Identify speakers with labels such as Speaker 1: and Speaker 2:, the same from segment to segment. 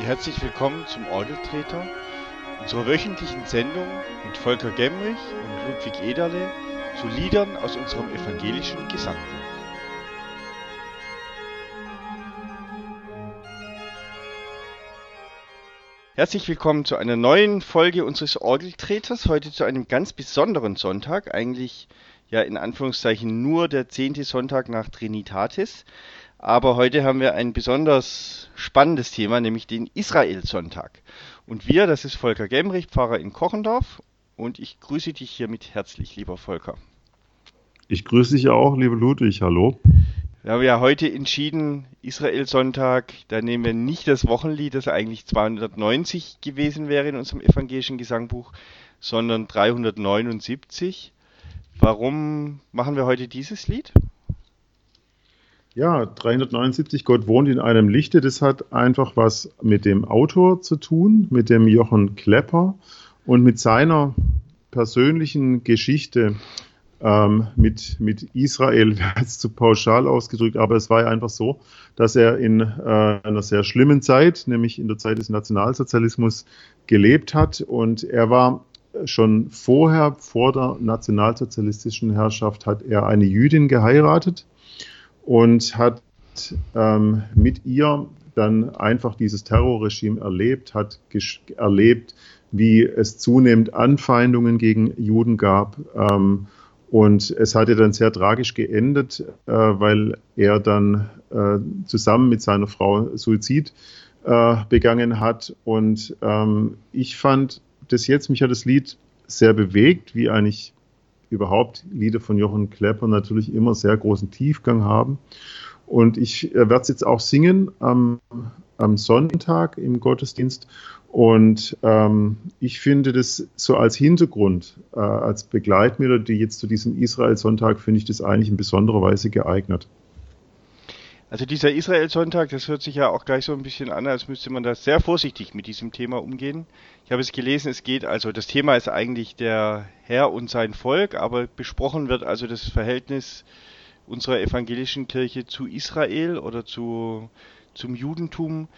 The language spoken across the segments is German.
Speaker 1: Herzlich willkommen zum Orgeltreter, unserer wöchentlichen Sendung mit Volker Gemrich und Ludwig Ederle zu Liedern aus unserem evangelischen Gesangbuch. Herzlich willkommen zu einer neuen Folge unseres Orgeltreters, heute zu einem ganz besonderen Sonntag, eigentlich ja in Anführungszeichen nur der zehnte Sonntag nach Trinitatis. Aber heute haben wir ein besonders spannendes Thema, nämlich den Israel-Sonntag. Und wir, das ist Volker Gemrich, Pfarrer in Kochendorf. Und ich grüße dich hiermit herzlich, lieber Volker.
Speaker 2: Ich grüße dich auch, lieber Ludwig. Hallo.
Speaker 1: Wir haben ja heute entschieden, Israel-Sonntag, da nehmen wir nicht das Wochenlied, das eigentlich 290 gewesen wäre in unserem evangelischen Gesangbuch, sondern 379. Warum machen wir heute dieses Lied?
Speaker 2: Ja, 379, Gott wohnt in einem Lichte, das hat einfach was mit dem Autor zu tun, mit dem Jochen Klepper und mit seiner persönlichen Geschichte. Ähm, mit, mit Israel, jetzt zu pauschal ausgedrückt, aber es war ja einfach so, dass er in äh, einer sehr schlimmen Zeit, nämlich in der Zeit des Nationalsozialismus, gelebt hat. Und er war schon vorher, vor der nationalsozialistischen Herrschaft, hat er eine Jüdin geheiratet und hat ähm, mit ihr dann einfach dieses Terrorregime erlebt, hat erlebt, wie es zunehmend Anfeindungen gegen Juden gab. Ähm, und es hatte dann sehr tragisch geendet, äh, weil er dann äh, zusammen mit seiner Frau Suizid äh, begangen hat. Und ähm, ich fand das jetzt, mich hat das Lied sehr bewegt, wie eigentlich überhaupt Lieder von Jochen Klepper natürlich immer sehr großen Tiefgang haben. Und ich werde es jetzt auch singen am, am Sonntag im Gottesdienst. Und ähm, ich finde das so als Hintergrund, äh, als Begleitmelodie jetzt zu diesem Israel-Sonntag, finde ich das eigentlich in besonderer Weise geeignet.
Speaker 1: Also dieser Israel-Sonntag, das hört sich ja auch gleich so ein bisschen an, als müsste man da sehr vorsichtig mit diesem Thema umgehen. Ich habe es gelesen, es geht, also das Thema ist eigentlich der Herr und sein Volk, aber besprochen wird also das Verhältnis unserer evangelischen Kirche zu Israel oder zu, zum Judentum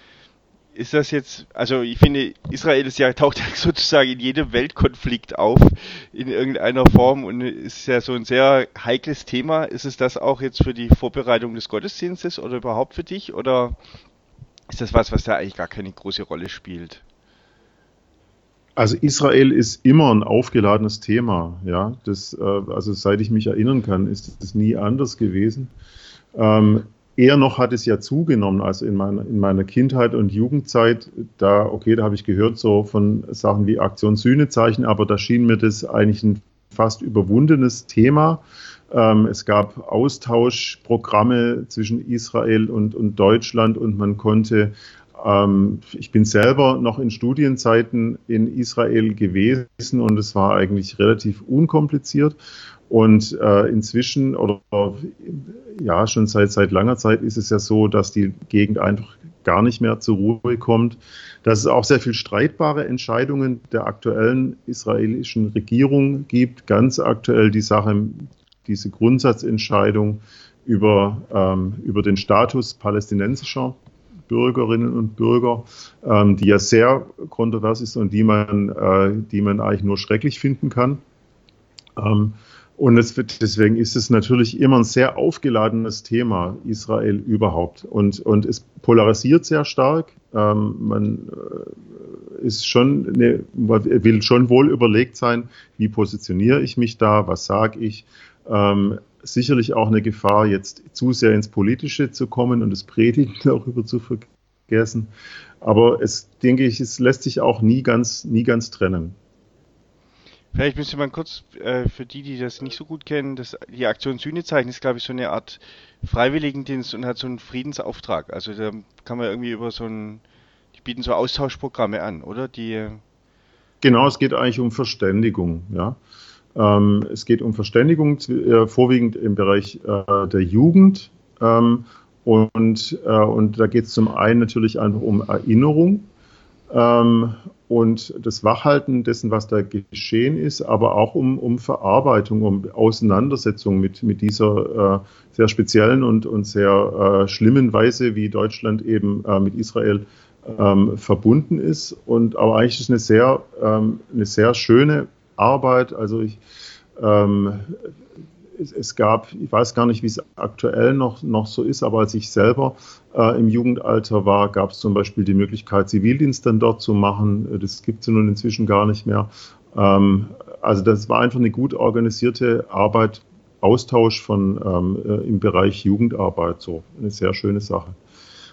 Speaker 1: ist das jetzt, also ich finde, Israel ist ja, taucht ja sozusagen in jedem Weltkonflikt auf, in irgendeiner Form und ist ja so ein sehr heikles Thema. Ist es das auch jetzt für die Vorbereitung des Gottesdienstes oder überhaupt für dich oder ist das was, was da eigentlich gar keine große Rolle spielt?
Speaker 2: Also Israel ist immer ein aufgeladenes Thema, ja. Das, äh, also seit ich mich erinnern kann, ist es nie anders gewesen. Ähm, Eher noch hat es ja zugenommen, also in meiner, in meiner Kindheit und Jugendzeit, da, okay, da habe ich gehört so von Sachen wie Aktion Sühnezeichen, aber da schien mir das eigentlich ein fast überwundenes Thema. Ähm, es gab Austauschprogramme zwischen Israel und, und Deutschland und man konnte ähm, ich bin selber noch in Studienzeiten in Israel gewesen und es war eigentlich relativ unkompliziert. Und äh, inzwischen oder ja, schon seit, seit langer Zeit ist es ja so, dass die Gegend einfach gar nicht mehr zur Ruhe kommt. Dass es auch sehr viel streitbare Entscheidungen der aktuellen israelischen Regierung gibt. Ganz aktuell die Sache, diese Grundsatzentscheidung über, ähm, über den Status palästinensischer Bürgerinnen und Bürger, ähm, die ja sehr kontrovers ist und die man, äh, die man eigentlich nur schrecklich finden kann. Ähm, und es wird, deswegen ist es natürlich immer ein sehr aufgeladenes Thema, Israel überhaupt. Und, und es polarisiert sehr stark. Ähm, man äh, ist schon eine, will schon wohl überlegt sein, wie positioniere ich mich da, was sage ich. Ähm, sicherlich auch eine Gefahr, jetzt zu sehr ins Politische zu kommen und das Predigen darüber zu vergessen. Aber es denke ich, es lässt sich auch nie ganz, nie ganz trennen.
Speaker 1: Vielleicht müsste man kurz, äh, für die, die das nicht so gut kennen, das, die Aktion Sühnezeichen ist, glaube ich, so eine Art Freiwilligendienst und hat so einen Friedensauftrag. Also da kann man irgendwie über so ein, die bieten so Austauschprogramme an, oder? Die,
Speaker 2: genau, es geht eigentlich um Verständigung, ja. Ähm, es geht um Verständigung, äh, vorwiegend im Bereich äh, der Jugend. Ähm, und, äh, und da geht es zum einen natürlich einfach um Erinnerung ähm, und das Wachhalten dessen, was da geschehen ist, aber auch um, um Verarbeitung, um Auseinandersetzung mit, mit dieser äh, sehr speziellen und, und sehr äh, schlimmen Weise, wie Deutschland eben äh, mit Israel ähm, verbunden ist. Und aber eigentlich ist es eine sehr, ähm, eine sehr schöne Arbeit. Also ich, ähm, es, es, gab, ich weiß gar nicht, wie es aktuell noch, noch so ist, aber als ich selber äh, im Jugendalter war, gab es zum Beispiel die Möglichkeit, Zivildienst dann dort zu machen. Das gibt es nun inzwischen gar nicht mehr. Ähm, also das war einfach eine gut organisierte Arbeit, Austausch von ähm, äh, im Bereich Jugendarbeit, so eine sehr schöne Sache.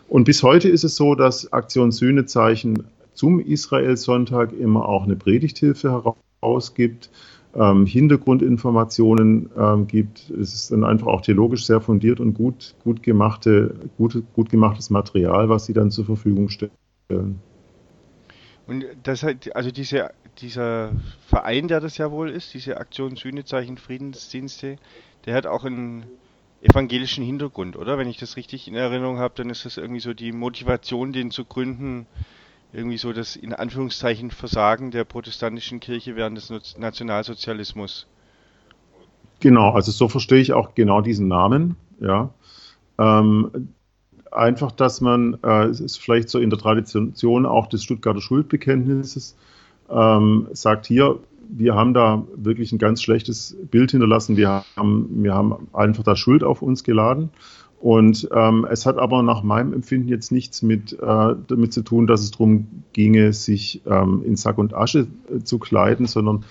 Speaker 2: Und bis heute ist es so, dass Aktion Sühnezeichen zum Israel-Sonntag immer auch eine Predigthilfe herausgibt, ähm, Hintergrundinformationen ähm, gibt. Es ist dann einfach auch theologisch sehr fundiert und gut, gut, gemachte, gut, gut gemachtes Material, was sie dann zur Verfügung stellen.
Speaker 1: Und das hat, also diese, dieser Verein, der das ja wohl ist, diese Aktion Sühnezeichen Friedensdienste, der hat auch einen evangelischen Hintergrund, oder? Wenn ich das richtig in Erinnerung habe, dann ist das irgendwie so die Motivation, den zu gründen, irgendwie so das in Anführungszeichen Versagen der protestantischen Kirche während des Nationalsozialismus.
Speaker 2: Genau, also so verstehe ich auch genau diesen Namen, ja. Ähm, einfach, dass man, äh, es ist vielleicht so in der Tradition auch des Stuttgarter Schuldbekenntnisses, ähm, sagt hier, wir haben da wirklich ein ganz schlechtes Bild hinterlassen. Wir haben, wir haben einfach da Schuld auf uns geladen. Und ähm, es hat aber nach meinem Empfinden jetzt nichts mit, äh, damit zu tun, dass es darum ginge, sich ähm, in Sack und Asche äh, zu kleiden, sondern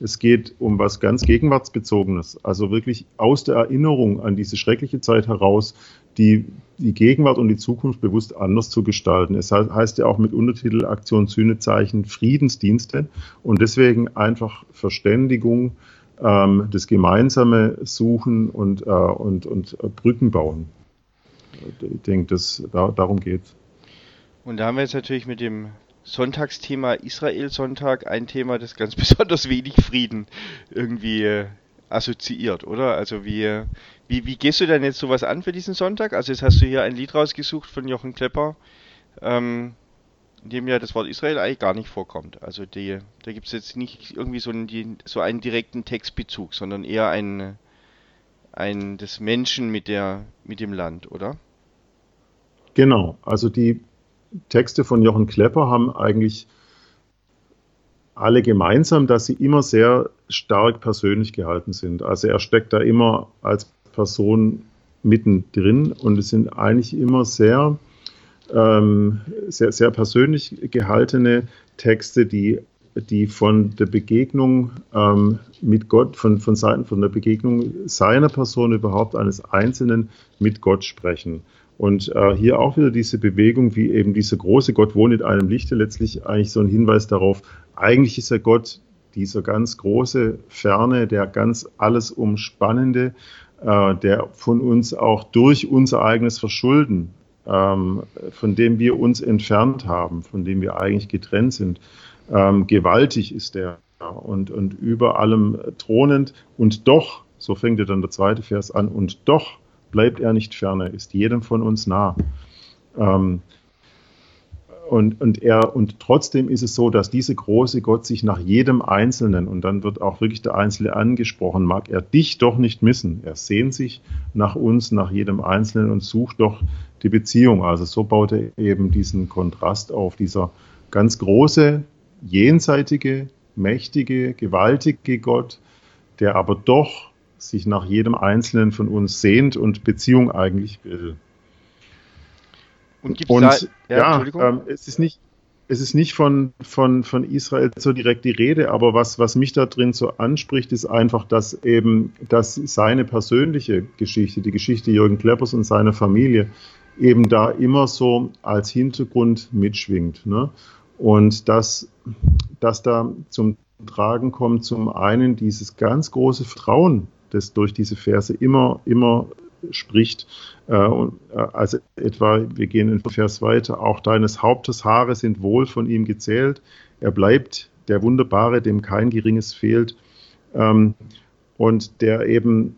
Speaker 2: es geht um was ganz Gegenwartsbezogenes. Also wirklich aus der Erinnerung an diese schreckliche Zeit heraus die, die Gegenwart und die Zukunft bewusst anders zu gestalten. Es heißt ja auch mit Untertitel Aktion Sühnezeichen Friedensdienste und deswegen einfach Verständigung, ähm, das gemeinsame Suchen und, äh, und, und Brücken bauen. Ich denke, das, da, darum geht
Speaker 1: Und da haben wir jetzt natürlich mit dem Sonntagsthema Israel-Sonntag ein Thema, das ganz besonders wenig Frieden irgendwie äh, assoziiert, oder? Also wie, wie, wie gehst du denn jetzt sowas an für diesen Sonntag? Also jetzt hast du hier ein Lied rausgesucht von Jochen Klepper, ähm, in dem ja das Wort Israel eigentlich gar nicht vorkommt. Also die, da gibt es jetzt nicht irgendwie so einen, so einen direkten Textbezug, sondern eher ein, ein des Menschen mit der, mit dem Land, oder?
Speaker 2: Genau, also die Texte von Jochen Klepper haben eigentlich alle gemeinsam, dass sie immer sehr stark persönlich gehalten sind. Also er steckt da immer als Person mittendrin und es sind eigentlich immer sehr, ähm, sehr, sehr persönlich gehaltene Texte, die, die von der Begegnung ähm, mit Gott, von, von Seiten von der Begegnung seiner Person überhaupt eines Einzelnen mit Gott sprechen. Und äh, hier auch wieder diese Bewegung, wie eben dieser große Gott wohnt in einem Lichte, letztlich eigentlich so ein Hinweis darauf, eigentlich ist der Gott dieser ganz große, ferne, der ganz alles umspannende, äh, der von uns auch durch unser eigenes Verschulden, ähm, von dem wir uns entfernt haben, von dem wir eigentlich getrennt sind, ähm, gewaltig ist der und, und über allem thronend und doch, so fängt er dann der zweite Vers an, und doch bleibt er nicht ferne, ist jedem von uns nah. Ähm, und, und, er, und trotzdem ist es so, dass dieser große Gott sich nach jedem Einzelnen, und dann wird auch wirklich der Einzelne angesprochen, mag er dich doch nicht missen. Er sehnt sich nach uns, nach jedem Einzelnen und sucht doch die Beziehung. Also so baut er eben diesen Kontrast auf. Dieser ganz große, jenseitige, mächtige, gewaltige Gott, der aber doch sich nach jedem Einzelnen von uns sehnt und Beziehung eigentlich will. Und, und ja, ja ähm, es ist nicht, es ist nicht von, von, von Israel so direkt die Rede, aber was, was mich da drin so anspricht, ist einfach, dass eben, dass seine persönliche Geschichte, die Geschichte Jürgen Kleppers und seiner Familie, eben da immer so als Hintergrund mitschwingt. Ne? Und dass, dass da zum Tragen kommt zum einen dieses ganz große Vertrauen, das durch diese Verse immer, immer spricht. Äh, also etwa, wir gehen in Vers weiter, auch deines Hauptes Haare sind wohl von ihm gezählt. Er bleibt der Wunderbare, dem kein Geringes fehlt. Ähm, und der eben,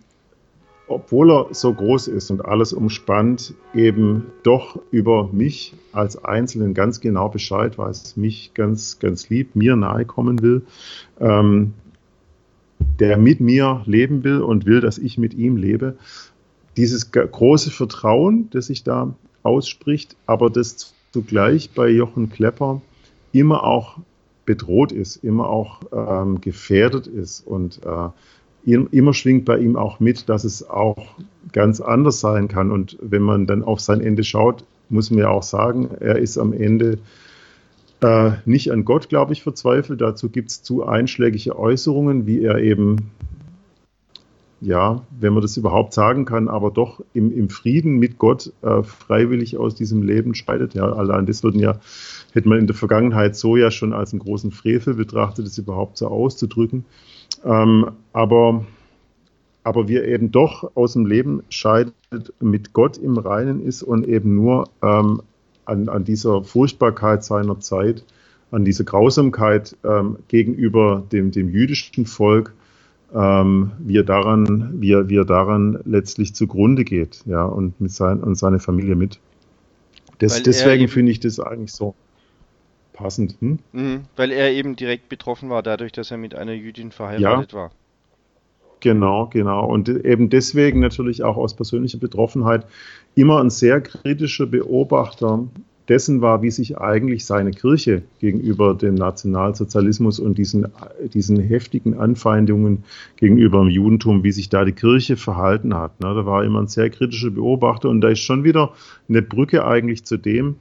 Speaker 2: obwohl er so groß ist und alles umspannt, eben doch über mich als Einzelnen ganz genau Bescheid weiß, mich ganz, ganz lieb, mir nahe kommen will. Ähm, der mit mir leben will und will, dass ich mit ihm lebe. Dieses große Vertrauen, das sich da ausspricht, aber das zugleich bei Jochen Klepper immer auch bedroht ist, immer auch ähm, gefährdet ist und äh, immer schwingt bei ihm auch mit, dass es auch ganz anders sein kann. Und wenn man dann auf sein Ende schaut, muss man ja auch sagen, er ist am Ende äh, nicht an Gott, glaube ich, verzweifelt. Dazu gibt es zu einschlägige Äußerungen, wie er eben, ja, wenn man das überhaupt sagen kann, aber doch im, im Frieden mit Gott äh, freiwillig aus diesem Leben scheidet. Ja, allein das würden ja, hätte man in der Vergangenheit so ja schon als einen großen Frevel betrachtet, das überhaupt so auszudrücken. Ähm, aber aber wie er eben doch aus dem Leben scheidet, mit Gott im Reinen ist und eben nur ähm, an, an dieser Furchtbarkeit seiner Zeit, an dieser Grausamkeit ähm, gegenüber dem, dem jüdischen Volk, ähm, wie, er daran, wie, er, wie er daran letztlich zugrunde geht, ja, und, mit sein, und seine Familie mit. Das, deswegen finde ich das eigentlich so passend. Hm?
Speaker 1: Mhm, weil er eben direkt betroffen war, dadurch, dass er mit einer Jüdin verheiratet ja. war.
Speaker 2: Genau, genau. Und eben deswegen natürlich auch aus persönlicher Betroffenheit immer ein sehr kritischer Beobachter dessen war, wie sich eigentlich seine Kirche gegenüber dem Nationalsozialismus und diesen, diesen heftigen Anfeindungen gegenüber dem Judentum, wie sich da die Kirche verhalten hat. Ne? Da war immer ein sehr kritischer Beobachter und da ist schon wieder eine Brücke eigentlich zu dem,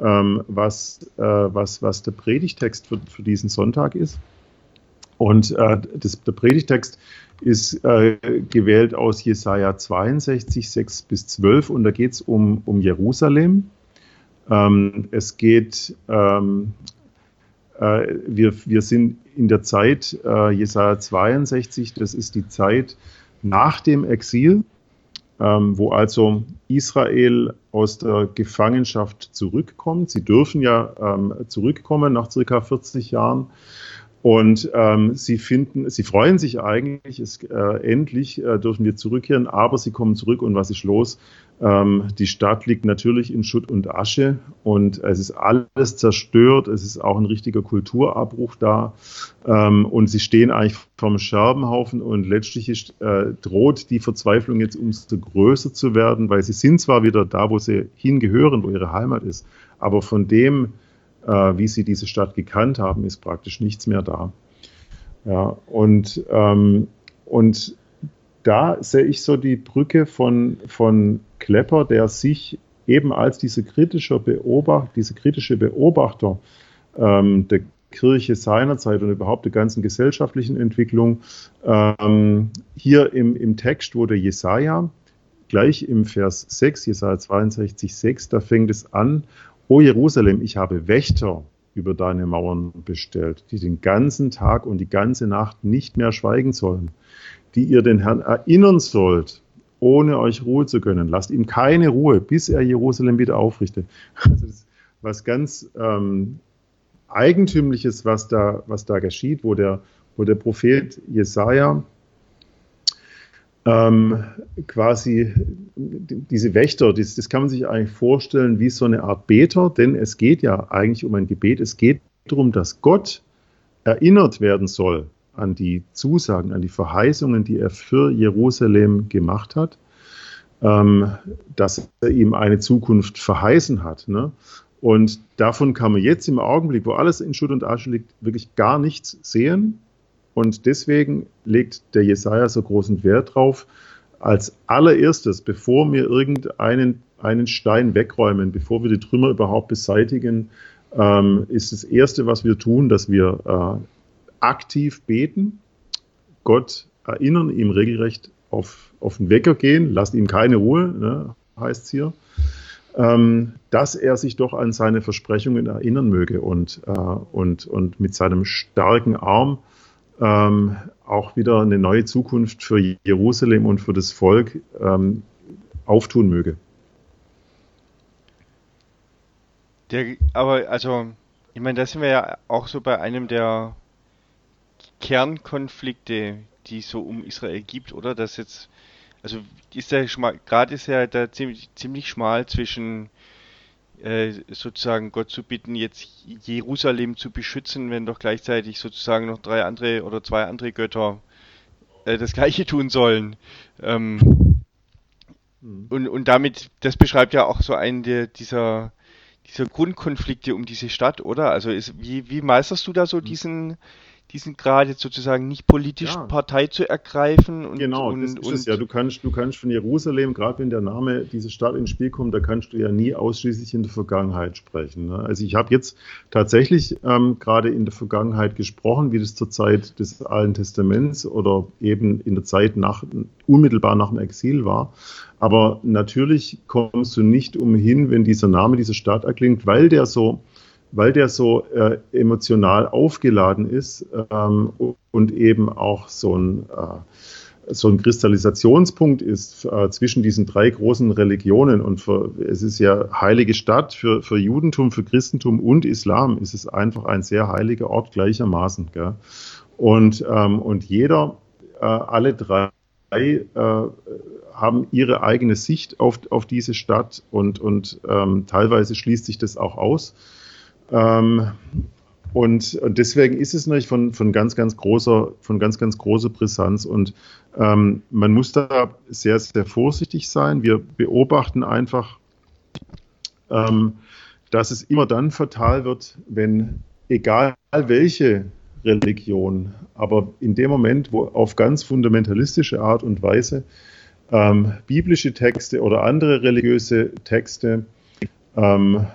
Speaker 2: ähm, was, äh, was, was der Predigtext für, für diesen Sonntag ist. Und äh, das, der Predigtext ist äh, gewählt aus Jesaja 62, 6 bis 12 und da geht es um, um Jerusalem. Ähm, es geht, ähm, äh, wir, wir sind in der Zeit äh, Jesaja 62, das ist die Zeit nach dem Exil, ähm, wo also Israel aus der Gefangenschaft zurückkommt. Sie dürfen ja ähm, zurückkommen nach circa 40 Jahren. Und ähm, sie finden, sie freuen sich eigentlich, es, äh, endlich äh, dürfen wir zurückkehren, aber sie kommen zurück und was ist los? Ähm, die Stadt liegt natürlich in Schutt und Asche und es ist alles zerstört, es ist auch ein richtiger Kulturabbruch da ähm, und sie stehen eigentlich vom Scherbenhaufen und letztlich ist, äh, droht die Verzweiflung jetzt umso größer zu werden, weil sie sind zwar wieder da, wo sie hingehören, wo ihre Heimat ist, aber von dem, wie sie diese Stadt gekannt haben, ist praktisch nichts mehr da. Ja, und, ähm, und da sehe ich so die Brücke von, von Klepper, der sich eben als diese kritische Beobachter, diese kritische Beobachter ähm, der Kirche seinerzeit und überhaupt der ganzen gesellschaftlichen Entwicklung ähm, hier im, im Text, der Jesaja gleich im Vers 6, Jesaja 62, 6, da fängt es an O Jerusalem, ich habe Wächter über deine Mauern bestellt, die den ganzen Tag und die ganze Nacht nicht mehr schweigen sollen, die ihr den Herrn erinnern sollt, ohne euch Ruhe zu gönnen. Lasst ihm keine Ruhe, bis er Jerusalem wieder aufrichtet. Also das ist was ganz ähm, Eigentümliches, was da, was da geschieht, wo der, wo der Prophet Jesaja ähm, quasi diese Wächter, das, das, kann man sich eigentlich vorstellen wie so eine Art Beter, denn es geht ja eigentlich um ein Gebet. Es geht darum, dass Gott erinnert werden soll an die Zusagen, an die Verheißungen, die er für Jerusalem gemacht hat, ähm, dass er ihm eine Zukunft verheißen hat. Ne? Und davon kann man jetzt im Augenblick, wo alles in Schutt und Asche liegt, wirklich gar nichts sehen. Und deswegen legt der Jesaja so großen Wert drauf, als allererstes, bevor wir irgendeinen einen Stein wegräumen, bevor wir die Trümmer überhaupt beseitigen, ähm, ist das Erste, was wir tun, dass wir äh, aktiv beten, Gott erinnern, ihm regelrecht auf, auf den Wecker gehen, lasst ihm keine Ruhe, ne, heißt es hier, ähm, dass er sich doch an seine Versprechungen erinnern möge und, äh, und, und mit seinem starken Arm ähm, auch wieder eine neue Zukunft für Jerusalem und für das Volk ähm, auftun möge.
Speaker 1: Der, aber also, ich meine, da sind wir ja auch so bei einem der Kernkonflikte, die es so um Israel gibt, oder? Das jetzt, also ist der gerade ist ja da ziemlich, ziemlich schmal zwischen sozusagen Gott zu bitten, jetzt Jerusalem zu beschützen, wenn doch gleichzeitig sozusagen noch drei andere oder zwei andere Götter äh, das gleiche tun sollen. Ähm, mhm. und, und damit, das beschreibt ja auch so einen der, dieser, dieser Grundkonflikte um diese Stadt, oder? Also ist, wie, wie meisterst du da so hm. diesen, diesen Grad jetzt sozusagen nicht politisch ja. Partei zu ergreifen.
Speaker 2: Und, genau, und, das ist es ja. Du kannst, du kannst von Jerusalem, gerade wenn der Name dieser Stadt ins Spiel kommt, da kannst du ja nie ausschließlich in der Vergangenheit sprechen. Ne? Also ich habe jetzt tatsächlich ähm, gerade in der Vergangenheit gesprochen, wie das zur Zeit des Alten Testaments oder eben in der Zeit nach, unmittelbar nach dem Exil war. Aber natürlich kommst du nicht umhin, wenn dieser Name dieser Stadt erklingt, weil der so weil der so äh, emotional aufgeladen ist ähm, und eben auch so ein, äh, so ein Kristallisationspunkt ist äh, zwischen diesen drei großen Religionen. Und für, es ist ja heilige Stadt für, für Judentum, für Christentum und Islam ist es einfach ein sehr heiliger Ort gleichermaßen. Gell? Und, ähm, und jeder, äh, alle drei, äh, haben ihre eigene Sicht auf, auf diese Stadt und, und ähm, teilweise schließt sich das auch aus. Ähm, und, und, deswegen ist es natürlich von, von ganz, ganz großer, von ganz, ganz großer Brisanz. Und ähm, man muss da sehr, sehr vorsichtig sein. Wir beobachten einfach, ähm, dass es immer dann fatal wird, wenn egal welche Religion, aber in dem Moment, wo auf ganz fundamentalistische Art und Weise ähm, biblische Texte oder andere religiöse Texte ähm,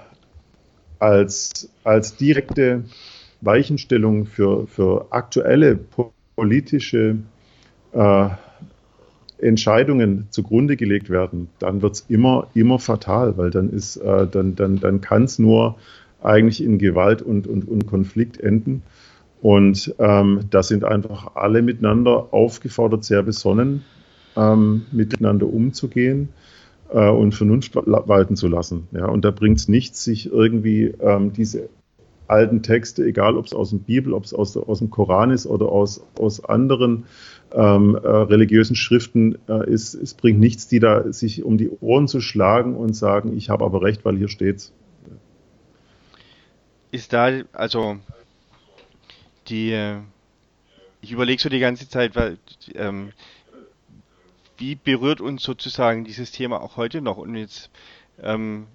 Speaker 2: als, als direkte Weichenstellung für, für aktuelle politische äh, Entscheidungen zugrunde gelegt werden, dann wird es immer, immer fatal, weil dann äh, dann, dann, dann kann es nur eigentlich in Gewalt und, und, und Konflikt enden. Und ähm, da sind einfach alle miteinander aufgefordert, sehr besonnen ähm, miteinander umzugehen äh, und Vernunft walten zu lassen. Ja, und da bringt es nichts, sich irgendwie ähm, diese alten Texte, egal ob es aus der Bibel, ob es aus, aus, dem Koran ist oder aus, aus anderen ähm, äh, religiösen Schriften äh, ist, es bringt nichts, die da sich um die Ohren zu schlagen und sagen, ich habe aber recht, weil hier steht's.
Speaker 1: Ist da, also die, äh, ich überlege so die ganze Zeit, weil ähm, wie berührt uns sozusagen dieses Thema auch heute noch? Und jetzt ähm,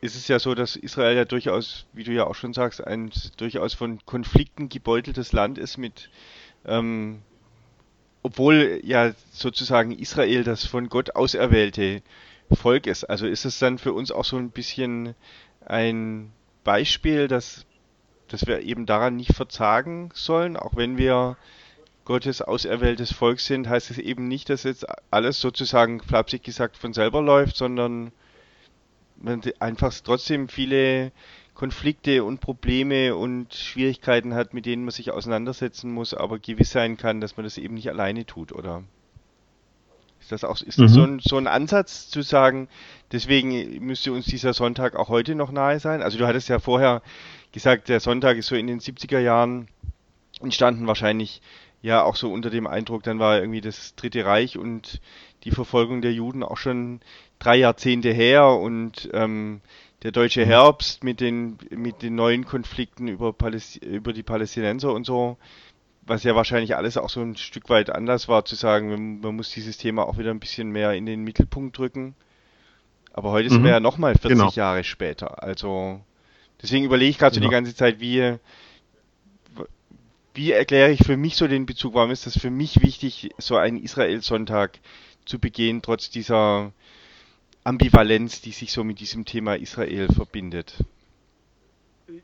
Speaker 1: ist es ja so, dass Israel ja durchaus, wie du ja auch schon sagst, ein durchaus von Konflikten gebeuteltes Land ist mit, ähm, obwohl ja sozusagen Israel das von Gott auserwählte Volk ist. Also ist es dann für uns auch so ein bisschen ein Beispiel, dass, dass wir eben daran nicht verzagen sollen, auch wenn wir Gottes auserwähltes Volk sind, heißt es eben nicht, dass jetzt alles sozusagen flapsig gesagt von selber läuft, sondern man einfach trotzdem viele Konflikte und Probleme und Schwierigkeiten hat, mit denen man sich auseinandersetzen muss, aber gewiss sein kann, dass man das eben nicht alleine tut, oder? Ist das auch ist mhm. das so, ein, so ein Ansatz zu sagen, deswegen müsste uns dieser Sonntag auch heute noch nahe sein? Also du hattest ja vorher gesagt, der Sonntag ist so in den 70er Jahren entstanden, wahrscheinlich ja auch so unter dem Eindruck, dann war irgendwie das Dritte Reich und die Verfolgung der Juden auch schon drei Jahrzehnte her und ähm, der deutsche mhm. Herbst mit den mit den neuen Konflikten über, Paläst über die Palästinenser und so, was ja wahrscheinlich alles auch so ein Stück weit anders war, zu sagen, man, man muss dieses Thema auch wieder ein bisschen mehr in den Mittelpunkt drücken. Aber heute mhm. sind wir ja nochmal 40 genau. Jahre später. Also deswegen überlege ich gerade genau. so die ganze Zeit, wie wie erkläre ich für mich so den Bezug? Warum ist das für mich wichtig, so einen Israel-Sonntag zu begehen, trotz dieser Ambivalenz, die sich so mit diesem Thema Israel verbindet?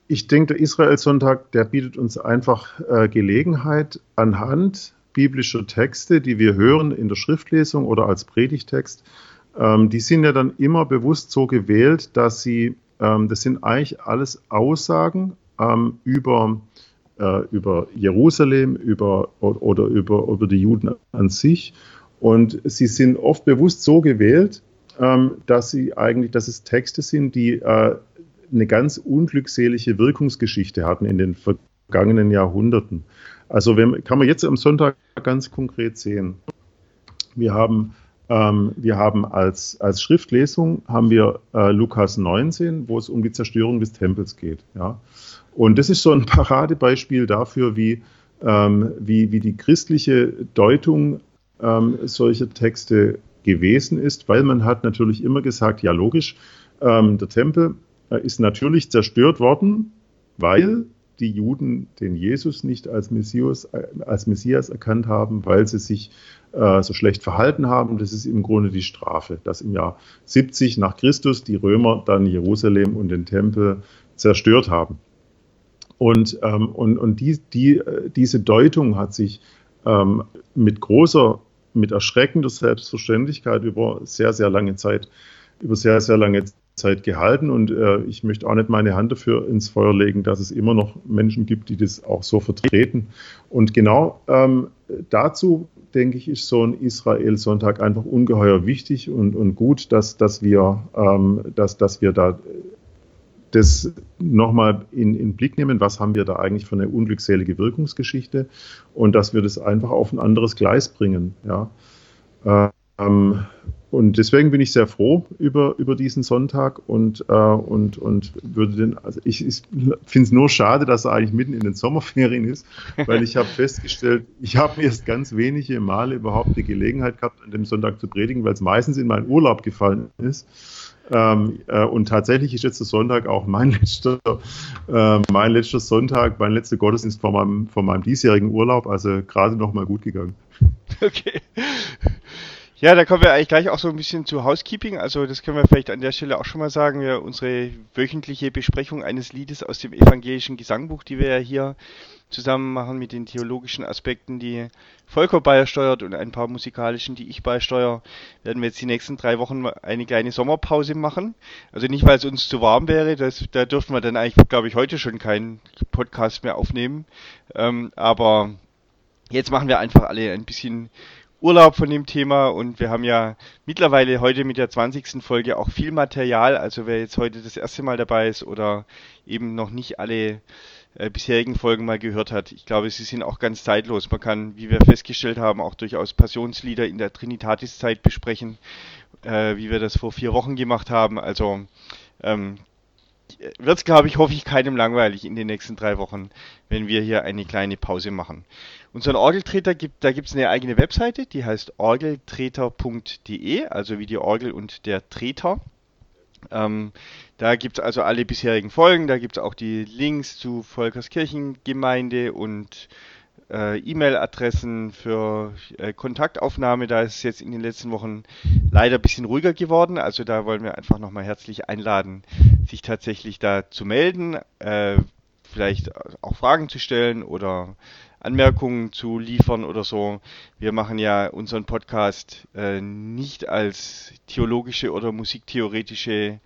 Speaker 2: Ich denke, der Israel-Sonntag, der bietet uns einfach äh, Gelegenheit, anhand biblischer Texte, die wir hören in der Schriftlesung oder als Predigtext, ähm, die sind ja dann immer bewusst so gewählt, dass sie, ähm, das sind eigentlich alles Aussagen ähm, über äh, über Jerusalem über, oder über, über die Juden an sich. Und sie sind oft bewusst so gewählt, ähm, dass sie eigentlich, dass es Texte sind, die äh, eine ganz unglückselige Wirkungsgeschichte hatten in den vergangenen Jahrhunderten. Also wenn, kann man jetzt am Sonntag ganz konkret sehen. Wir haben, ähm, wir haben als, als Schriftlesung haben wir äh, Lukas 19, wo es um die Zerstörung des Tempels geht. Ja. Und das ist so ein Paradebeispiel dafür, wie, ähm, wie, wie die christliche Deutung ähm, solcher Texte gewesen ist, weil man hat natürlich immer gesagt, ja logisch, ähm, der Tempel äh, ist natürlich zerstört worden, weil die Juden den Jesus nicht als Messias, äh, als Messias erkannt haben, weil sie sich äh, so schlecht verhalten haben. Das ist im Grunde die Strafe, dass im Jahr 70 nach Christus die Römer dann Jerusalem und den Tempel zerstört haben. Und, ähm, und, und die, die, äh, diese Deutung hat sich ähm, mit großer, mit erschreckender Selbstverständlichkeit über sehr, sehr lange Zeit, über sehr, sehr lange Zeit gehalten. Und äh, ich möchte auch nicht meine Hand dafür ins Feuer legen, dass es immer noch Menschen gibt, die das auch so vertreten. Und genau ähm, dazu denke ich, ist so ein Israel-Sonntag einfach ungeheuer wichtig und, und gut, dass, dass, wir, ähm, dass, dass wir da das nochmal in, in Blick nehmen, was haben wir da eigentlich für eine unglückselige Wirkungsgeschichte und dass wir das einfach auf ein anderes Gleis bringen. Ja. Ähm, und deswegen bin ich sehr froh über, über diesen Sonntag und, äh, und, und würde den, also ich, ich finde es nur schade, dass er eigentlich mitten in den Sommerferien ist, weil ich habe festgestellt, ich habe erst ganz wenige Male überhaupt die Gelegenheit gehabt, an dem Sonntag zu predigen, weil es meistens in meinen Urlaub gefallen ist. Ähm, äh, und tatsächlich ist jetzt der Sonntag auch mein letzter, äh, mein letzter Sonntag, mein letzter Gottesdienst vor meinem, vor meinem diesjährigen Urlaub, also gerade noch mal gut gegangen.
Speaker 1: Okay. Ja, da kommen wir eigentlich gleich auch so ein bisschen zu Housekeeping. Also das können wir vielleicht an der Stelle auch schon mal sagen. Wir, unsere wöchentliche Besprechung eines Liedes aus dem evangelischen Gesangbuch, die wir ja hier zusammen machen mit den theologischen Aspekten, die Volker beisteuert und ein paar musikalischen, die ich beisteuere, werden wir jetzt die nächsten drei Wochen eine kleine Sommerpause machen. Also nicht, weil es uns zu warm wäre, das, da dürften wir dann eigentlich, glaube ich, heute schon keinen Podcast mehr aufnehmen. Ähm, aber jetzt machen wir einfach alle ein bisschen Urlaub von dem Thema und wir haben ja mittlerweile heute mit der 20. Folge auch viel Material. Also wer jetzt heute das erste Mal dabei ist oder eben noch nicht alle äh, bisherigen Folgen mal gehört hat, ich glaube, sie sind auch ganz zeitlos. Man kann, wie wir festgestellt haben, auch durchaus Passionslieder in der Trinitatis-Zeit besprechen, äh, wie wir das vor vier Wochen gemacht haben. Also ähm, wird es, glaube ich, hoffe ich, keinem langweilig in den nächsten drei Wochen, wenn wir hier eine kleine Pause machen. Unseren Orgeltreter gibt, da gibt es eine eigene Webseite, die heißt orgeltreter.de, also wie die Orgel und der Treter. Ähm, da gibt es also alle bisherigen Folgen, da gibt es auch die Links zu Volkerskirchengemeinde und äh, E-Mail-Adressen für äh, Kontaktaufnahme. Da ist es jetzt in den letzten Wochen leider ein bisschen ruhiger geworden. Also da wollen wir einfach nochmal herzlich einladen, sich tatsächlich da zu melden, äh, vielleicht auch Fragen zu stellen oder Anmerkungen zu liefern oder so. Wir machen ja unseren Podcast äh, nicht als theologische oder musiktheoretische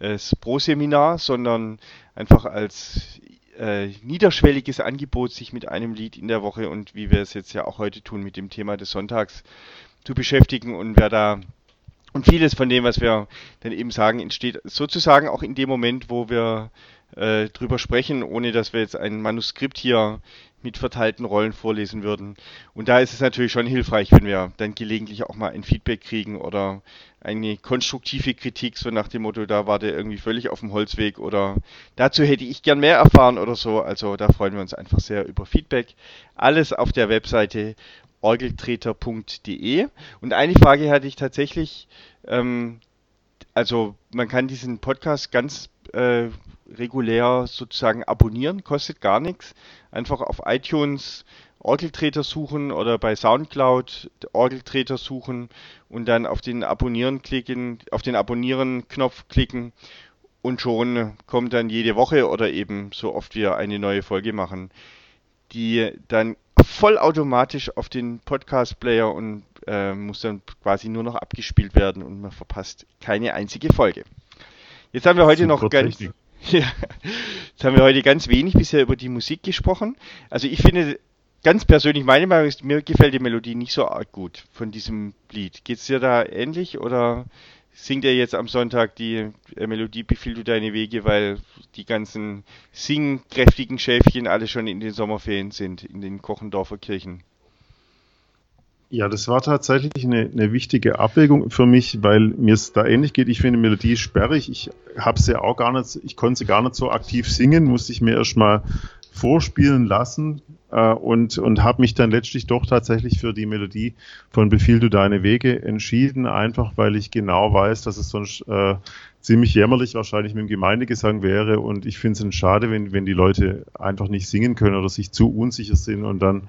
Speaker 1: äh, Pro-Seminar, sondern einfach als äh, niederschwelliges Angebot, sich mit einem Lied in der Woche und wie wir es jetzt ja auch heute tun, mit dem Thema des Sonntags zu beschäftigen und wer da und vieles von dem, was wir dann eben sagen, entsteht sozusagen auch in dem Moment, wo wir äh, drüber sprechen, ohne dass wir jetzt ein Manuskript hier mit verteilten Rollen vorlesen würden. Und da ist es natürlich schon hilfreich, wenn wir dann gelegentlich auch mal ein Feedback kriegen oder eine konstruktive Kritik, so nach dem Motto, da war der irgendwie völlig auf dem Holzweg oder dazu hätte ich gern mehr erfahren oder so. Also da freuen wir uns einfach sehr über Feedback. Alles auf der Webseite orgeltreter.de. Und eine Frage hatte ich tatsächlich, ähm, also man kann diesen Podcast ganz äh, regulär sozusagen abonnieren, kostet gar nichts. Einfach auf iTunes Orgeltreter suchen oder bei Soundcloud Orgeltreter suchen und dann auf den Abonnieren klicken, auf den Abonnieren-Knopf klicken und schon kommt dann jede Woche oder eben so oft wir eine neue Folge machen, die dann vollautomatisch auf den Podcast-Player und äh, muss dann quasi nur noch abgespielt werden und man verpasst keine einzige Folge. Jetzt haben wir heute Super noch ganz, ja, jetzt haben wir heute ganz wenig bisher über die Musik gesprochen. Also ich finde, ganz persönlich, meine Meinung ist, mir gefällt die Melodie nicht so arg gut von diesem Lied. Geht es dir da ähnlich oder singt er jetzt am Sonntag die äh, Melodie Befiehl du deine Wege, weil die ganzen singkräftigen Schäfchen alle schon in den Sommerferien sind, in den Kochendorfer Kirchen?
Speaker 2: Ja, das war tatsächlich eine, eine wichtige Abwägung für mich, weil mir es da ähnlich geht. Ich finde Melodie sperrig. Ich habe sie auch gar nicht, ich konnte sie gar nicht so aktiv singen, musste ich mir erstmal vorspielen lassen. äh, und, und habe mich dann letztlich doch tatsächlich für die Melodie von Befiehl du deine Wege entschieden, einfach weil ich genau weiß, dass es sonst äh, ziemlich jämmerlich wahrscheinlich mit dem Gemeindegesang wäre und ich finde es schade, wenn, wenn die Leute einfach nicht singen können oder sich zu unsicher sind und dann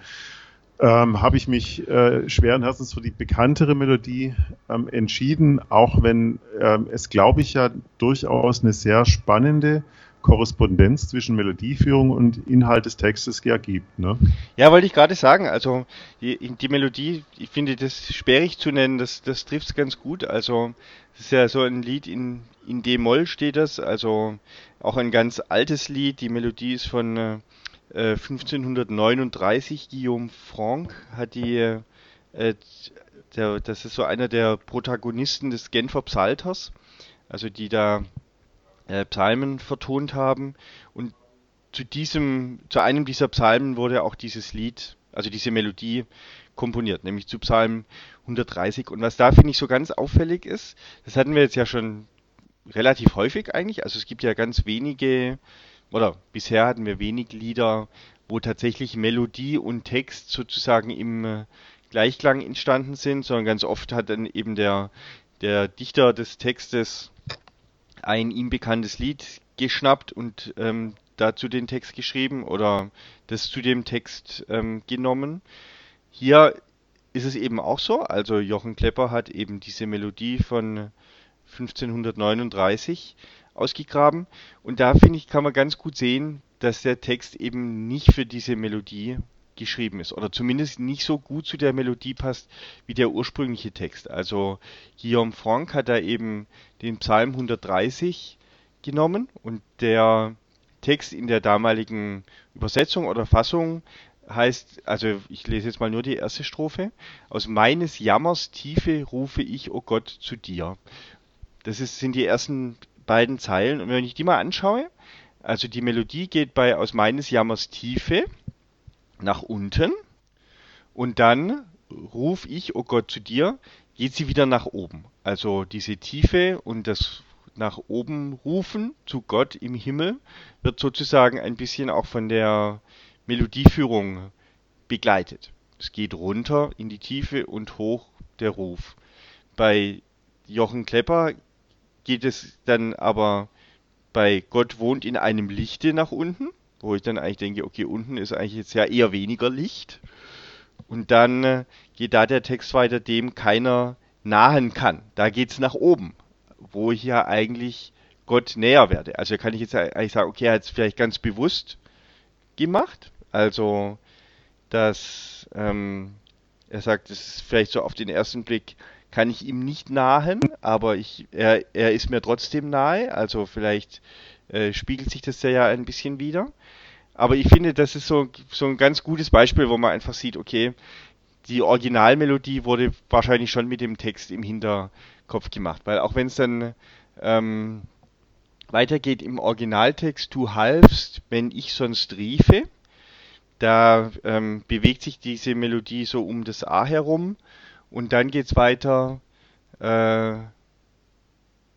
Speaker 2: ähm, habe ich mich äh, schweren Herzens für die bekanntere Melodie ähm, entschieden, auch wenn ähm, es, glaube ich, ja durchaus eine sehr spannende Korrespondenz zwischen Melodieführung und Inhalt des Textes ja gibt. Ne?
Speaker 1: Ja, wollte ich gerade sagen. Also die, die, Melodie, ich finde das sperrig zu nennen, das, das trifft es ganz gut. Also das ist ja so ein Lied in, in D-Moll steht das, also auch ein ganz altes Lied. Die Melodie ist von äh, 1539. Äh, Guillaume Franck hat die, äh, der, das ist so einer der Protagonisten des Genfer Psalters, also die da äh, Psalmen vertont haben. Und zu diesem, zu einem dieser Psalmen wurde auch dieses Lied, also diese Melodie komponiert, nämlich zu Psalm 130. Und was da finde ich so ganz auffällig ist, das hatten wir jetzt ja schon relativ häufig eigentlich. Also es gibt ja ganz wenige, oder bisher hatten wir wenig Lieder, wo tatsächlich Melodie und Text sozusagen im äh, Gleichklang entstanden sind, sondern ganz oft hat dann eben der, der Dichter des Textes ein ihm bekanntes Lied geschnappt und ähm, dazu den Text geschrieben oder das zu dem Text ähm, genommen. Hier ist es eben auch so, also Jochen Klepper hat eben diese Melodie von 1539 ausgegraben und da finde ich, kann man ganz gut sehen, dass der Text eben nicht für diese Melodie geschrieben ist oder zumindest nicht so gut zu der Melodie passt wie der ursprüngliche Text. Also Guillaume Franck hat da eben den Psalm 130 genommen und der Text in der damaligen Übersetzung oder Fassung heißt, also ich lese jetzt mal nur die erste Strophe. Aus meines Jammers Tiefe rufe ich, o oh Gott, zu dir. Das ist, sind die ersten beiden Zeilen. Und wenn ich die mal anschaue, also die Melodie geht bei Aus meines Jammers Tiefe nach unten und dann ruf ich, oh Gott, zu dir, geht sie wieder nach oben. Also diese Tiefe und das nach oben rufen zu Gott im Himmel wird sozusagen ein bisschen auch von der Melodieführung begleitet. Es geht runter in die Tiefe und hoch der Ruf. Bei Jochen Klepper geht es dann aber bei Gott wohnt in einem Lichte nach unten wo ich dann eigentlich denke, okay, unten ist eigentlich jetzt ja eher weniger Licht. Und dann äh, geht da der Text weiter, dem keiner nahen kann. Da geht es nach oben, wo ich ja eigentlich Gott näher werde. Also kann ich jetzt eigentlich sagen, okay, er hat es vielleicht ganz bewusst gemacht. Also, dass ähm, er sagt, es ist vielleicht so auf den ersten Blick, kann ich ihm nicht nahen, aber ich, er, er ist mir trotzdem nahe. Also vielleicht äh, spiegelt sich das ja ein bisschen wieder. Aber ich finde, das ist so, so ein ganz gutes Beispiel, wo man einfach sieht, okay, die Originalmelodie wurde wahrscheinlich schon mit dem Text im Hinterkopf gemacht, weil auch wenn es dann ähm, weitergeht im Originaltext, du halfst, wenn ich sonst riefe, da ähm, bewegt sich diese Melodie so um das A herum und dann geht's weiter, äh,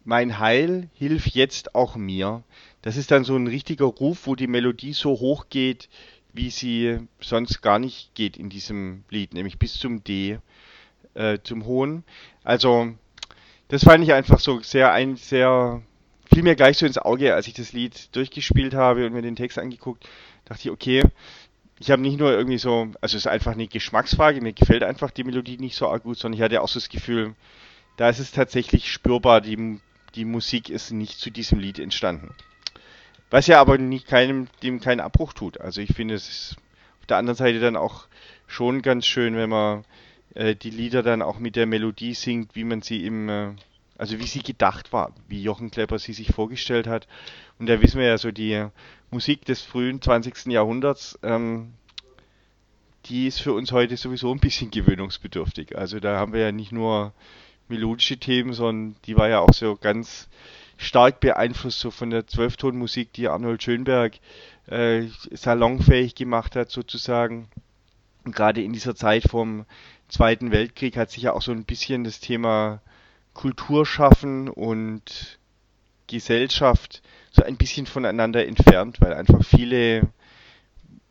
Speaker 1: mein Heil, hilf jetzt auch mir. Das ist dann so ein richtiger Ruf, wo die Melodie so hoch geht, wie sie sonst gar nicht geht in diesem Lied, nämlich bis zum D, äh, zum Hohen. Also, das fand ich einfach so sehr, ein, sehr, fiel mir gleich so ins Auge, als ich das Lied durchgespielt habe und mir den Text angeguckt, dachte ich, okay, ich habe nicht nur irgendwie so, also es ist einfach eine Geschmacksfrage, mir gefällt einfach die Melodie nicht so arg gut, sondern ich hatte auch so das Gefühl, da ist es tatsächlich spürbar, die die Musik ist nicht zu diesem Lied entstanden. Was ja aber nicht keinem, dem keinen Abbruch tut. Also ich finde es ist auf der anderen Seite dann auch schon ganz schön, wenn man äh, die Lieder dann auch mit der Melodie singt, wie man sie im, äh, also wie sie gedacht war, wie Jochen Klepper sie sich vorgestellt hat. Und da wissen wir ja so, die Musik des frühen 20. Jahrhunderts, ähm, die ist für uns heute sowieso ein bisschen gewöhnungsbedürftig. Also da haben wir ja nicht nur melodische Themen, sondern die war ja auch so ganz stark beeinflusst so von der Zwölftonmusik, die Arnold Schönberg äh, salonfähig gemacht hat sozusagen. Und gerade in dieser Zeit vom Zweiten Weltkrieg hat sich ja auch so ein bisschen das Thema Kultur schaffen und Gesellschaft so ein bisschen voneinander entfernt, weil einfach viele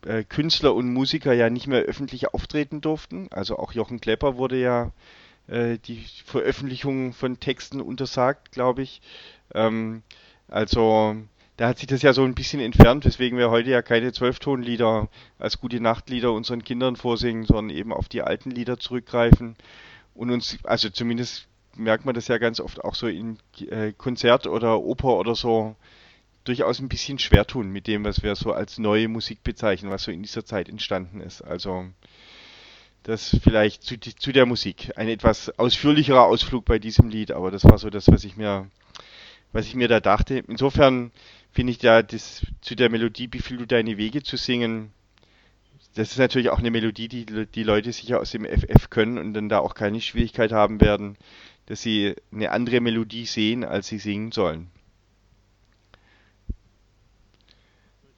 Speaker 1: äh, Künstler und Musiker ja nicht mehr öffentlich auftreten durften. Also auch Jochen Klepper wurde ja äh, die Veröffentlichung von Texten untersagt, glaube ich. Ähm, also da hat sich das ja so ein bisschen entfernt, weswegen wir heute ja keine Zwölftonlieder als gute Nachtlieder unseren Kindern vorsingen, sondern eben auf die alten Lieder zurückgreifen und uns, also zumindest merkt man das ja ganz oft auch so in äh, Konzert oder Oper oder so, durchaus ein bisschen schwer tun mit dem, was wir so als neue Musik bezeichnen, was so in dieser Zeit entstanden ist. Also das vielleicht zu, zu der Musik. Ein etwas ausführlicherer Ausflug bei diesem Lied, aber das war so das, was ich mir, was ich mir da dachte. Insofern finde ich ja das zu der Melodie, wie viel du deine Wege zu singen, das ist natürlich auch eine Melodie, die die Leute sicher aus dem FF können und dann da auch keine Schwierigkeit haben werden, dass sie eine andere Melodie sehen, als sie singen sollen.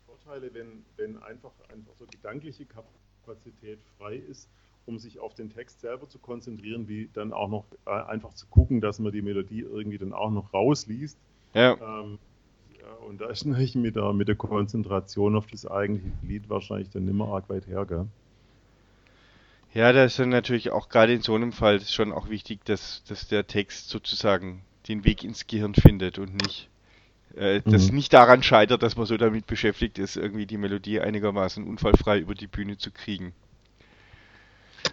Speaker 2: Vorteile, wenn, wenn einfach, einfach so gedankliche Kapazität frei ist, um sich auf den Text selber zu konzentrieren, wie dann auch noch äh, einfach zu gucken, dass man die Melodie irgendwie dann auch noch rausliest. Ja. Ähm, ja und da ist natürlich mit der, mit der Konzentration auf das eigentliche Lied wahrscheinlich dann nimmer arg weit her, gell?
Speaker 1: Ja, da ist dann natürlich auch gerade in so einem Fall schon auch wichtig, dass, dass der Text sozusagen den Weg ins Gehirn findet und nicht äh, das mhm. nicht daran scheitert, dass man so damit beschäftigt ist, irgendwie die Melodie einigermaßen unfallfrei über die Bühne zu kriegen.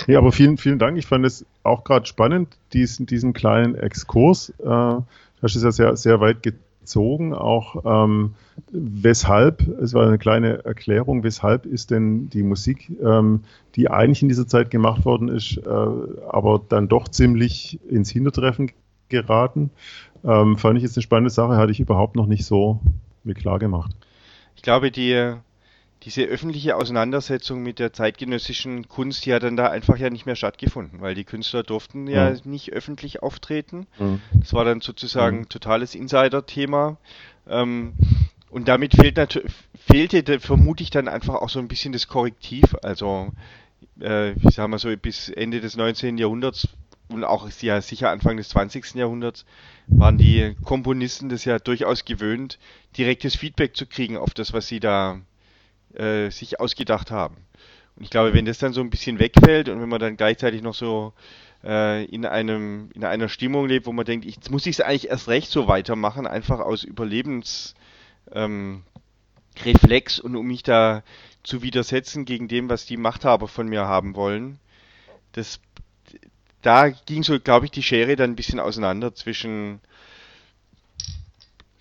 Speaker 2: Ja, aber vielen, vielen Dank. Ich fand es auch gerade spannend, diesen, diesen kleinen Exkurs. Äh, das ist ja sehr, sehr weit gezogen. Auch ähm, weshalb, es war eine kleine Erklärung, weshalb ist denn die Musik, ähm, die eigentlich in dieser Zeit gemacht worden ist, äh, aber dann doch ziemlich ins Hintertreffen geraten. Ähm, fand ich jetzt eine spannende Sache, hatte ich überhaupt noch nicht so mir klar gemacht.
Speaker 1: Ich glaube, die, diese öffentliche Auseinandersetzung mit der zeitgenössischen Kunst, die hat dann da einfach ja nicht mehr stattgefunden, weil die Künstler durften ja, ja nicht öffentlich auftreten. Mhm. Das war dann sozusagen mhm. totales Insider-Thema. Ähm, und damit fehlt fehlte, vermute ich dann einfach auch so ein bisschen das Korrektiv. Also, äh, ich sag mal so, bis Ende des 19. Jahrhunderts und auch ja sicher Anfang des 20. Jahrhunderts waren die Komponisten das ja durchaus gewöhnt, direktes Feedback zu kriegen auf das, was sie da äh, sich ausgedacht haben. Und ich glaube, wenn das dann so ein bisschen wegfällt und wenn man dann gleichzeitig noch so äh, in einem in einer Stimmung lebt, wo man denkt, ich, jetzt muss ich es eigentlich erst recht so weitermachen, einfach aus Überlebensreflex ähm, und um mich da zu widersetzen gegen dem, was die Machthaber von mir haben wollen. Das da ging so, glaube ich, die Schere dann ein bisschen auseinander zwischen,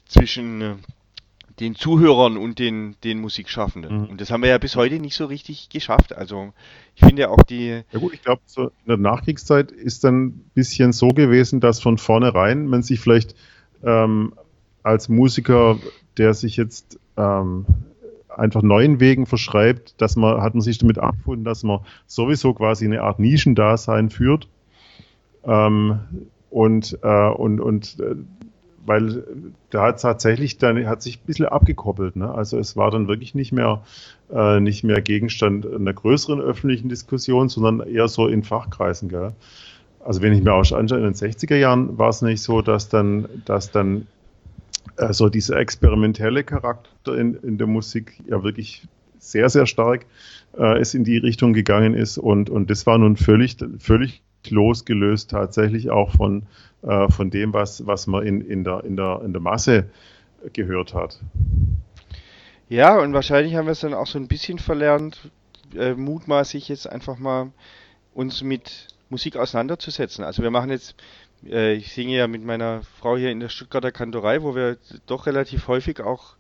Speaker 1: zwischen äh, den Zuhörern und den, den Musikschaffenden. Mhm. Und das haben wir ja bis heute nicht so richtig geschafft. Also ich finde auch die.
Speaker 2: Ja gut, ich glaube, so in der Nachkriegszeit ist dann ein bisschen so gewesen, dass von vornherein man sich vielleicht ähm, als Musiker, der sich jetzt ähm, einfach neuen Wegen verschreibt, dass man, hat man sich damit abgefunden, dass man sowieso quasi eine Art Nischendasein führt ähm, und, äh, und, und äh, weil da hat tatsächlich dann hat sich ein bisschen abgekoppelt. Ne? Also es war dann wirklich nicht mehr, äh, nicht mehr Gegenstand einer größeren öffentlichen Diskussion, sondern eher so in Fachkreisen. Gell? Also wenn ich mir auch anschaue, in den 60er Jahren war es nicht so, dass dann, dass dann äh, dieser experimentelle Charakter in, in der Musik ja wirklich sehr, sehr stark äh, es in die Richtung gegangen ist und, und das war nun völlig, völlig losgelöst tatsächlich auch von, äh, von dem, was, was man in, in, der, in, der, in der Masse gehört hat.
Speaker 1: Ja, und wahrscheinlich haben wir es dann auch so ein bisschen verlernt, äh, mutmaßlich jetzt einfach mal uns mit Musik auseinanderzusetzen. Also wir machen jetzt, äh, ich singe ja mit meiner Frau hier in der Stuttgarter Kantorei, wo wir doch relativ häufig auch,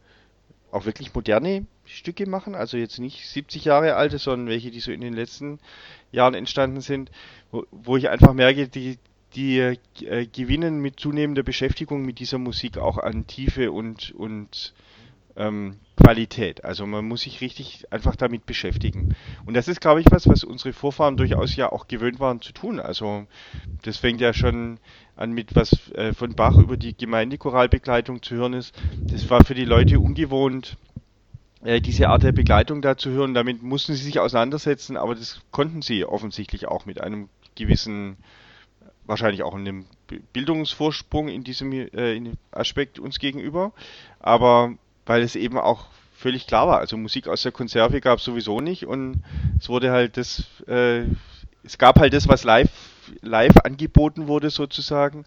Speaker 1: auch wirklich moderne Stücke machen, also jetzt nicht 70 Jahre alte, sondern welche, die so in den letzten Jahren entstanden sind, wo, wo ich einfach merke, die, die äh, gewinnen mit zunehmender Beschäftigung mit dieser Musik auch an Tiefe und, und ähm, Qualität. Also man muss sich richtig einfach damit beschäftigen. Und das ist, glaube ich, was, was unsere Vorfahren durchaus ja auch gewöhnt waren zu tun. Also das fängt ja schon an mit was äh, von Bach über die Gemeindechoralbegleitung zu hören ist. Das war für die Leute ungewohnt diese Art der Begleitung da zu hören. Damit mussten sie sich auseinandersetzen, aber das konnten sie offensichtlich auch mit einem gewissen, wahrscheinlich auch einem Bildungsvorsprung in diesem äh, Aspekt uns gegenüber. Aber weil es eben auch völlig klar war. Also Musik aus der Konserve gab es sowieso nicht und es wurde halt das, äh, es gab halt das, was live, live angeboten wurde sozusagen.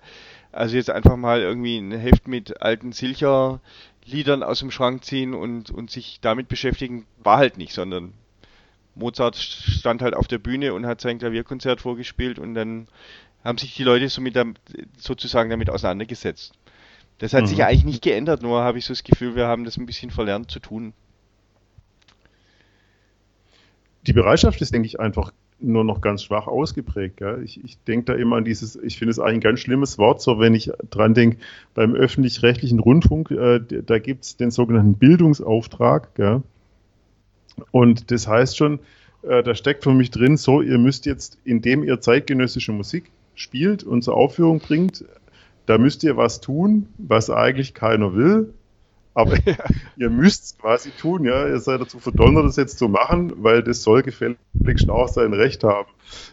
Speaker 1: Also jetzt einfach mal irgendwie ein Heft mit alten Silcher Liedern aus dem Schrank ziehen und, und sich damit beschäftigen, war halt nicht, sondern Mozart stand halt auf der Bühne und hat sein Klavierkonzert vorgespielt und dann haben sich die Leute somit sozusagen damit auseinandergesetzt. Das hat mhm. sich eigentlich nicht geändert, nur habe ich so das Gefühl, wir haben das ein bisschen verlernt zu tun.
Speaker 2: Die Bereitschaft ist, denke ich, einfach nur noch ganz schwach ausgeprägt. Gell? Ich, ich denke da immer an dieses, ich finde es eigentlich ein ganz schlimmes Wort, so wenn ich dran denke, beim öffentlich-rechtlichen Rundfunk, äh, da gibt es den sogenannten Bildungsauftrag. Gell? Und das heißt schon, äh, da steckt für mich drin, so, ihr müsst jetzt, indem ihr zeitgenössische Musik spielt und zur Aufführung bringt, da müsst ihr was tun, was eigentlich keiner will. Aber ihr müsst es quasi tun, ja. Ihr seid dazu verdonnert, das jetzt zu machen, weil das soll gefälligst auch sein Recht haben.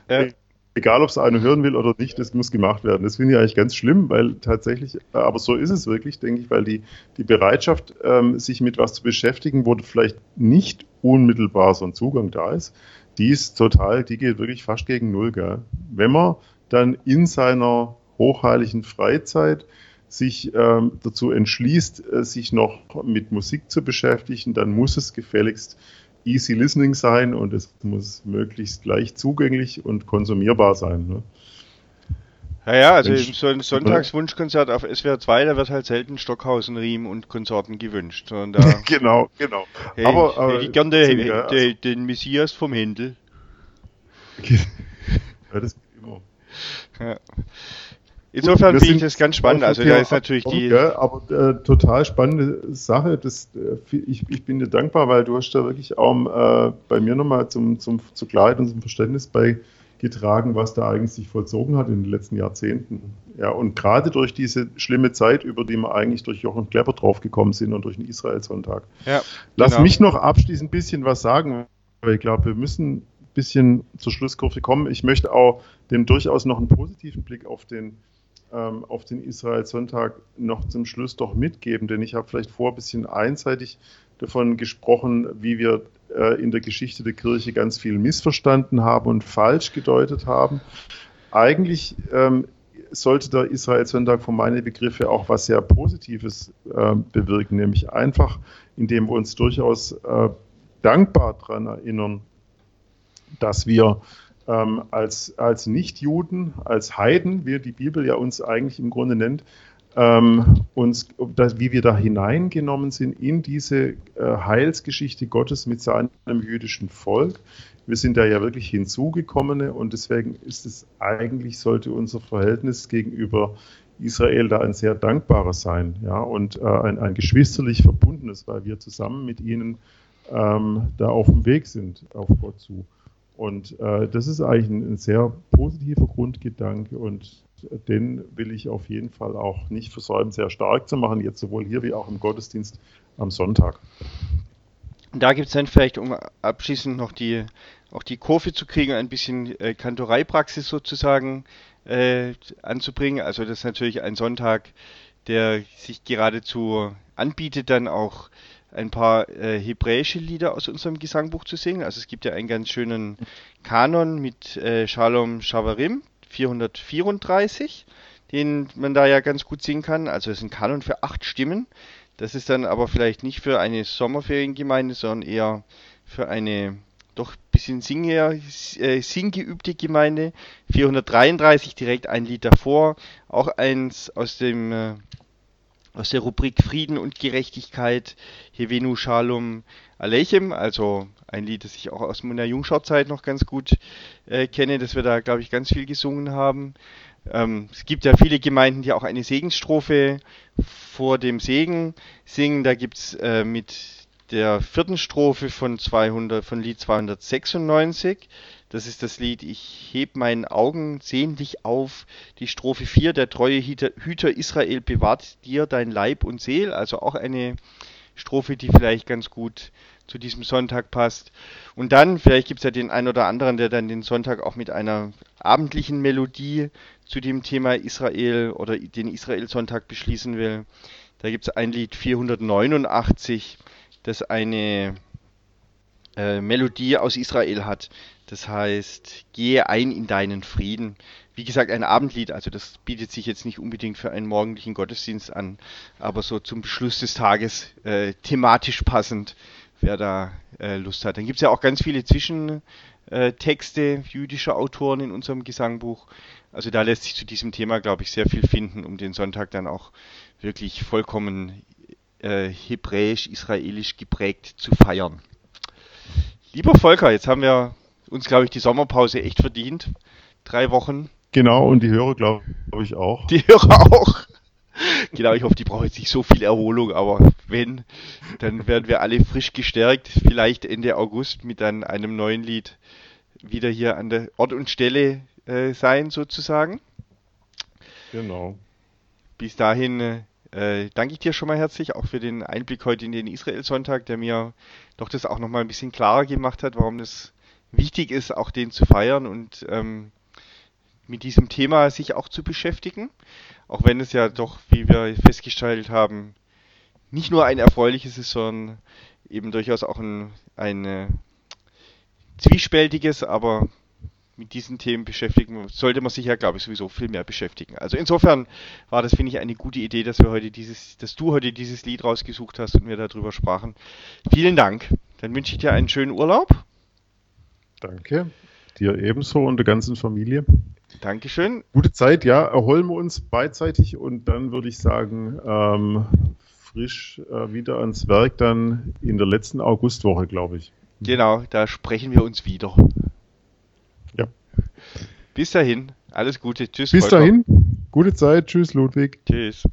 Speaker 2: Ja. Egal, ob es einer hören will oder nicht, das muss gemacht werden. Das finde ich eigentlich ganz schlimm, weil tatsächlich, aber so ist es wirklich, denke ich, weil die, die Bereitschaft, ähm, sich mit was zu beschäftigen, wo vielleicht nicht unmittelbar so ein Zugang da ist, die ist total, die geht wirklich fast gegen Null, gell. Wenn man dann in seiner hochheiligen Freizeit sich ähm, dazu entschließt, äh, sich noch mit Musik zu beschäftigen, dann muss es gefälligst easy listening sein und es muss möglichst leicht zugänglich und konsumierbar sein. Ne?
Speaker 1: Ja, ja, also so ein Sonntagswunschkonzert auf SWR 2, da wird halt selten Stockhausen, Riem und Konsorten gewünscht.
Speaker 2: Sondern da, genau, genau.
Speaker 1: Hey, aber, aber hätte ich gern den, den, also, den Messias vom Händel.
Speaker 2: ja, das immer.
Speaker 1: Ja. Insofern finde ich das ganz spannend. Also da ist natürlich die.
Speaker 2: Ja, aber äh, total spannende Sache. Das, äh, ich, ich bin dir dankbar, weil du hast da wirklich auch äh, bei mir nochmal zum, zum, zur Klarheit und zum Verständnis beigetragen, was da eigentlich sich vollzogen hat in den letzten Jahrzehnten. Ja, und gerade durch diese schlimme Zeit, über die wir eigentlich durch Jochen Klepper draufgekommen sind und durch den Israel-Sonntag. Ja, Lass genau. mich noch abschließend ein bisschen was sagen, weil ich glaube, wir müssen ein bisschen zur Schlusskurve kommen. Ich möchte auch dem durchaus noch einen positiven Blick auf den ähm, auf den Israel-Sonntag noch zum Schluss doch mitgeben, denn ich habe vielleicht vor ein bisschen einseitig davon gesprochen, wie wir äh, in der Geschichte der Kirche ganz viel missverstanden haben und falsch gedeutet haben. Eigentlich ähm, sollte der Israel-Sonntag von meinen Begriffe auch was sehr Positives äh, bewirken, nämlich einfach, indem wir uns durchaus äh, dankbar daran erinnern, dass wir ähm, als, als Nichtjuden, als Heiden, wie die Bibel ja uns eigentlich im Grunde nennt, ähm, uns, dass, wie wir da hineingenommen sind in diese äh, Heilsgeschichte Gottes mit seinem jüdischen Volk. Wir sind da ja wirklich hinzugekommene und deswegen ist es eigentlich, sollte unser Verhältnis gegenüber Israel da ein sehr dankbares sein, ja, und äh, ein, ein geschwisterlich verbundenes, weil wir zusammen mit ihnen ähm, da auf dem Weg sind, auf Gott zu. Und äh, das ist eigentlich ein, ein, sehr positiver Grundgedanke und den will ich auf jeden Fall auch nicht versäumen, sehr stark zu machen, jetzt sowohl hier wie auch im Gottesdienst am Sonntag.
Speaker 1: Da gibt es dann vielleicht, um abschließend noch die, auch die Kurve zu kriegen, ein bisschen äh, Kantoreipraxis sozusagen äh, anzubringen. Also das ist natürlich ein Sonntag, der sich geradezu anbietet, dann auch ein paar äh, hebräische Lieder aus unserem Gesangbuch zu singen. Also es gibt ja einen ganz schönen Kanon mit äh, Shalom Shavarim 434, den man da ja ganz gut singen kann. Also es ist ein Kanon für acht Stimmen. Das ist dann aber vielleicht nicht für eine Sommerferiengemeinde, sondern eher für eine doch ein bisschen singer, äh, singgeübte Gemeinde. 433 direkt ein Lied davor. Auch eins aus dem äh, aus der Rubrik Frieden und Gerechtigkeit, Hevenu Shalom Aleichem, also ein Lied, das ich auch aus meiner Jungschauzeit noch ganz gut äh, kenne, dass wir da, glaube ich, ganz viel gesungen haben. Ähm, es gibt ja viele Gemeinden, die auch eine Segensstrophe vor dem Segen singen. Da gibt's äh, mit der vierten Strophe von 200, von Lied 296 das ist das Lied Ich heb meinen Augen sehnlich auf. Die Strophe 4, der treue Hüter Israel bewahrt dir dein Leib und Seel. Also auch eine Strophe, die vielleicht ganz gut zu diesem Sonntag passt. Und dann, vielleicht gibt es ja den einen oder anderen, der dann den Sonntag auch mit einer abendlichen Melodie zu dem Thema Israel oder den Israel-Sonntag beschließen will. Da gibt es ein Lied 489, das eine äh, Melodie aus Israel hat. Das heißt, gehe ein in deinen Frieden. Wie gesagt, ein Abendlied, also das bietet sich jetzt nicht unbedingt für einen morgendlichen Gottesdienst an, aber so zum Beschluss des Tages äh, thematisch passend, wer da äh, Lust hat. Dann gibt es ja auch ganz viele Zwischentexte jüdischer Autoren in unserem Gesangbuch. Also da lässt sich zu diesem Thema, glaube ich, sehr viel finden, um den Sonntag dann auch wirklich vollkommen äh, hebräisch-israelisch geprägt zu feiern. Lieber Volker, jetzt haben wir uns, glaube ich, die Sommerpause echt verdient. Drei Wochen.
Speaker 2: Genau, und die Hörer, glaube glaub ich, auch.
Speaker 1: Die Hörer auch. genau, ich hoffe, die brauchen jetzt nicht so viel Erholung, aber wenn, dann werden wir alle frisch gestärkt, vielleicht Ende August mit dann einem neuen Lied wieder hier an der Ort und Stelle äh, sein, sozusagen.
Speaker 2: Genau.
Speaker 1: Bis dahin äh, danke ich dir schon mal herzlich, auch für den Einblick heute in den Israel-Sonntag, der mir doch das auch nochmal ein bisschen klarer gemacht hat, warum das wichtig ist, auch den zu feiern und ähm, mit diesem Thema sich auch zu beschäftigen. Auch wenn es ja doch, wie wir festgestellt haben, nicht nur ein erfreuliches ist, sondern eben durchaus auch ein, ein äh, zwiespältiges, aber mit diesen Themen beschäftigen, sollte man sich ja, glaube ich, sowieso viel mehr beschäftigen. Also insofern war das, finde ich, eine gute Idee, dass wir heute dieses, dass du heute dieses Lied rausgesucht hast und wir darüber sprachen. Vielen Dank. Dann wünsche ich dir einen schönen Urlaub.
Speaker 2: Danke. Dir ebenso und der ganzen Familie.
Speaker 1: Dankeschön.
Speaker 2: Gute Zeit, ja. Erholen wir uns beidseitig und dann würde ich sagen, ähm, frisch äh, wieder ans Werk dann in der letzten Augustwoche, glaube ich.
Speaker 1: Genau, da sprechen wir uns wieder.
Speaker 2: Ja.
Speaker 1: Bis dahin, alles Gute.
Speaker 2: Tschüss. Bis Volker. dahin, gute Zeit. Tschüss, Ludwig.
Speaker 1: Tschüss.